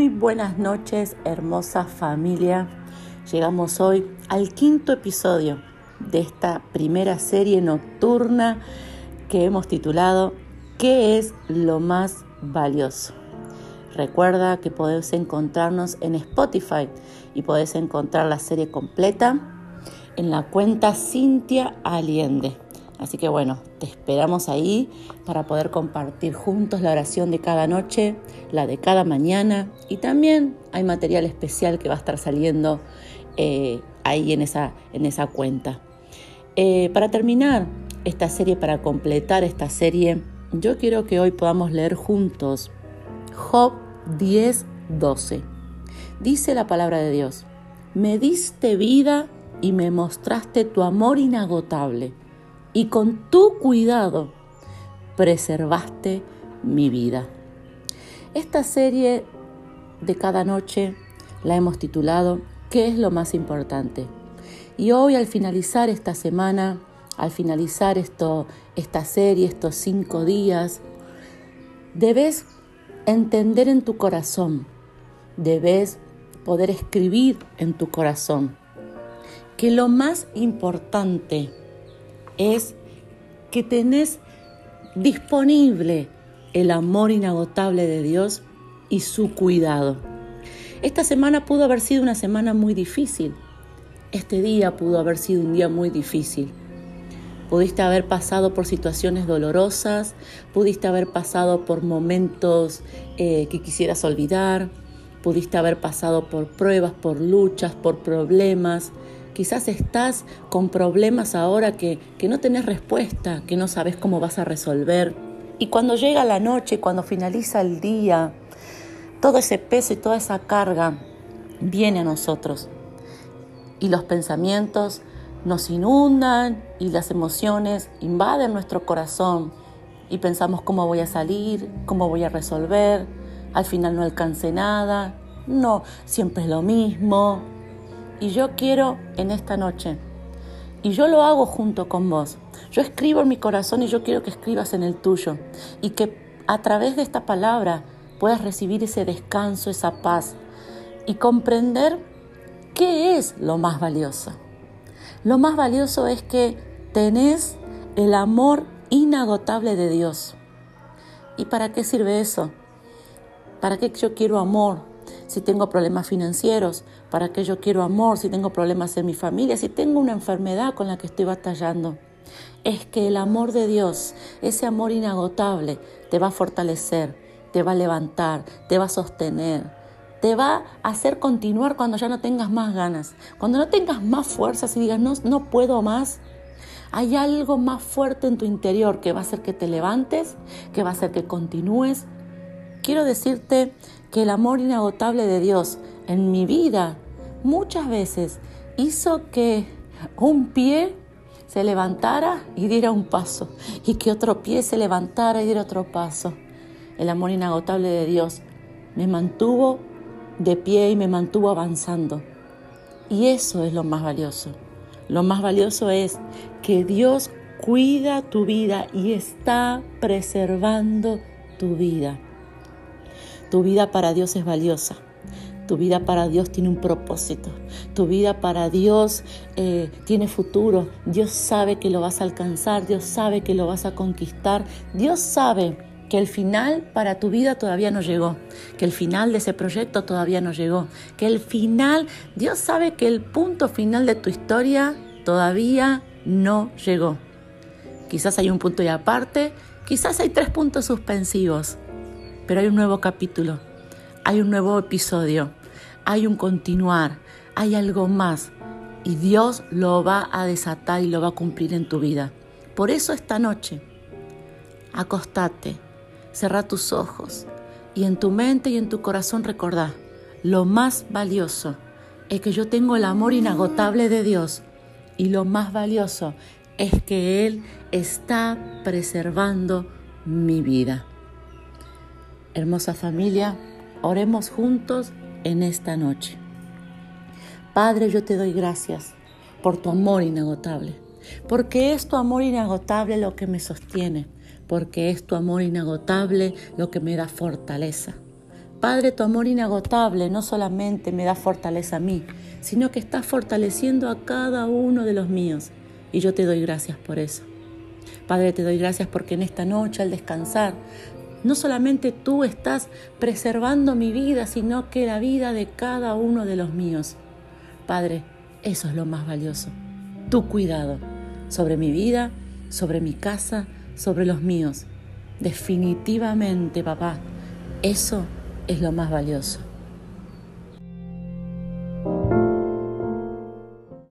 Muy buenas noches, hermosa familia. Llegamos hoy al quinto episodio de esta primera serie nocturna que hemos titulado ¿Qué es lo más valioso? Recuerda que podés encontrarnos en Spotify y podés encontrar la serie completa en la cuenta Cintia Allende. Así que bueno, te esperamos ahí para poder compartir juntos la oración de cada noche, la de cada mañana y también hay material especial que va a estar saliendo eh, ahí en esa, en esa cuenta. Eh, para terminar esta serie, para completar esta serie, yo quiero que hoy podamos leer juntos Job 10, 12. Dice la palabra de Dios, me diste vida y me mostraste tu amor inagotable y con tu cuidado preservaste mi vida. Esta serie de cada noche la hemos titulado ¿Qué es lo más importante? Y hoy al finalizar esta semana, al finalizar esto, esta serie, estos cinco días, debes entender en tu corazón, debes poder escribir en tu corazón que lo más importante es que tenés disponible el amor inagotable de Dios y su cuidado. Esta semana pudo haber sido una semana muy difícil. Este día pudo haber sido un día muy difícil. Pudiste haber pasado por situaciones dolorosas, pudiste haber pasado por momentos eh, que quisieras olvidar, pudiste haber pasado por pruebas, por luchas, por problemas, Quizás estás con problemas ahora que, que no tenés respuesta, que no sabes cómo vas a resolver. Y cuando llega la noche, cuando finaliza el día, todo ese peso y toda esa carga viene a nosotros. Y los pensamientos nos inundan y las emociones invaden nuestro corazón. Y pensamos cómo voy a salir, cómo voy a resolver. Al final no alcance nada. No, siempre es lo mismo y yo quiero en esta noche, y yo lo hago junto con vos, yo escribo en mi corazón y yo quiero que escribas en el tuyo, y que a través de esta palabra puedas recibir ese descanso, esa paz, y comprender qué es lo más valioso. Lo más valioso es que tenés el amor inagotable de Dios. ¿Y para qué sirve eso? ¿Para qué yo quiero amor? Si tengo problemas financieros, para qué yo quiero amor, si tengo problemas en mi familia, si tengo una enfermedad con la que estoy batallando. Es que el amor de Dios, ese amor inagotable, te va a fortalecer, te va a levantar, te va a sostener, te va a hacer continuar cuando ya no tengas más ganas, cuando no tengas más fuerzas y digas, no, no puedo más. Hay algo más fuerte en tu interior que va a hacer que te levantes, que va a hacer que continúes. Quiero decirte que el amor inagotable de Dios en mi vida muchas veces hizo que un pie se levantara y diera un paso, y que otro pie se levantara y diera otro paso. El amor inagotable de Dios me mantuvo de pie y me mantuvo avanzando. Y eso es lo más valioso. Lo más valioso es que Dios cuida tu vida y está preservando tu vida. Tu vida para Dios es valiosa. Tu vida para Dios tiene un propósito. Tu vida para Dios eh, tiene futuro. Dios sabe que lo vas a alcanzar. Dios sabe que lo vas a conquistar. Dios sabe que el final para tu vida todavía no llegó, que el final de ese proyecto todavía no llegó, que el final, Dios sabe que el punto final de tu historia todavía no llegó. Quizás hay un punto y aparte, quizás hay tres puntos suspensivos, pero hay un nuevo capítulo, hay un nuevo episodio, hay un continuar, hay algo más y Dios lo va a desatar y lo va a cumplir en tu vida. Por eso esta noche, acostate, cerra tus ojos y en tu mente y en tu corazón recordá, lo más valioso es que yo tengo el amor inagotable de Dios y lo más valioso es que Él está preservando mi vida. Hermosa familia, oremos juntos en esta noche. Padre, yo te doy gracias por tu amor inagotable, porque es tu amor inagotable lo que me sostiene, porque es tu amor inagotable lo que me da fortaleza. Padre, tu amor inagotable no solamente me da fortaleza a mí, sino que estás fortaleciendo a cada uno de los míos. Y yo te doy gracias por eso. Padre, te doy gracias porque en esta noche al descansar, no solamente tú estás preservando mi vida, sino que la vida de cada uno de los míos. Padre, eso es lo más valioso. Tu cuidado sobre mi vida, sobre mi casa, sobre los míos. Definitivamente, papá, eso es lo más valioso.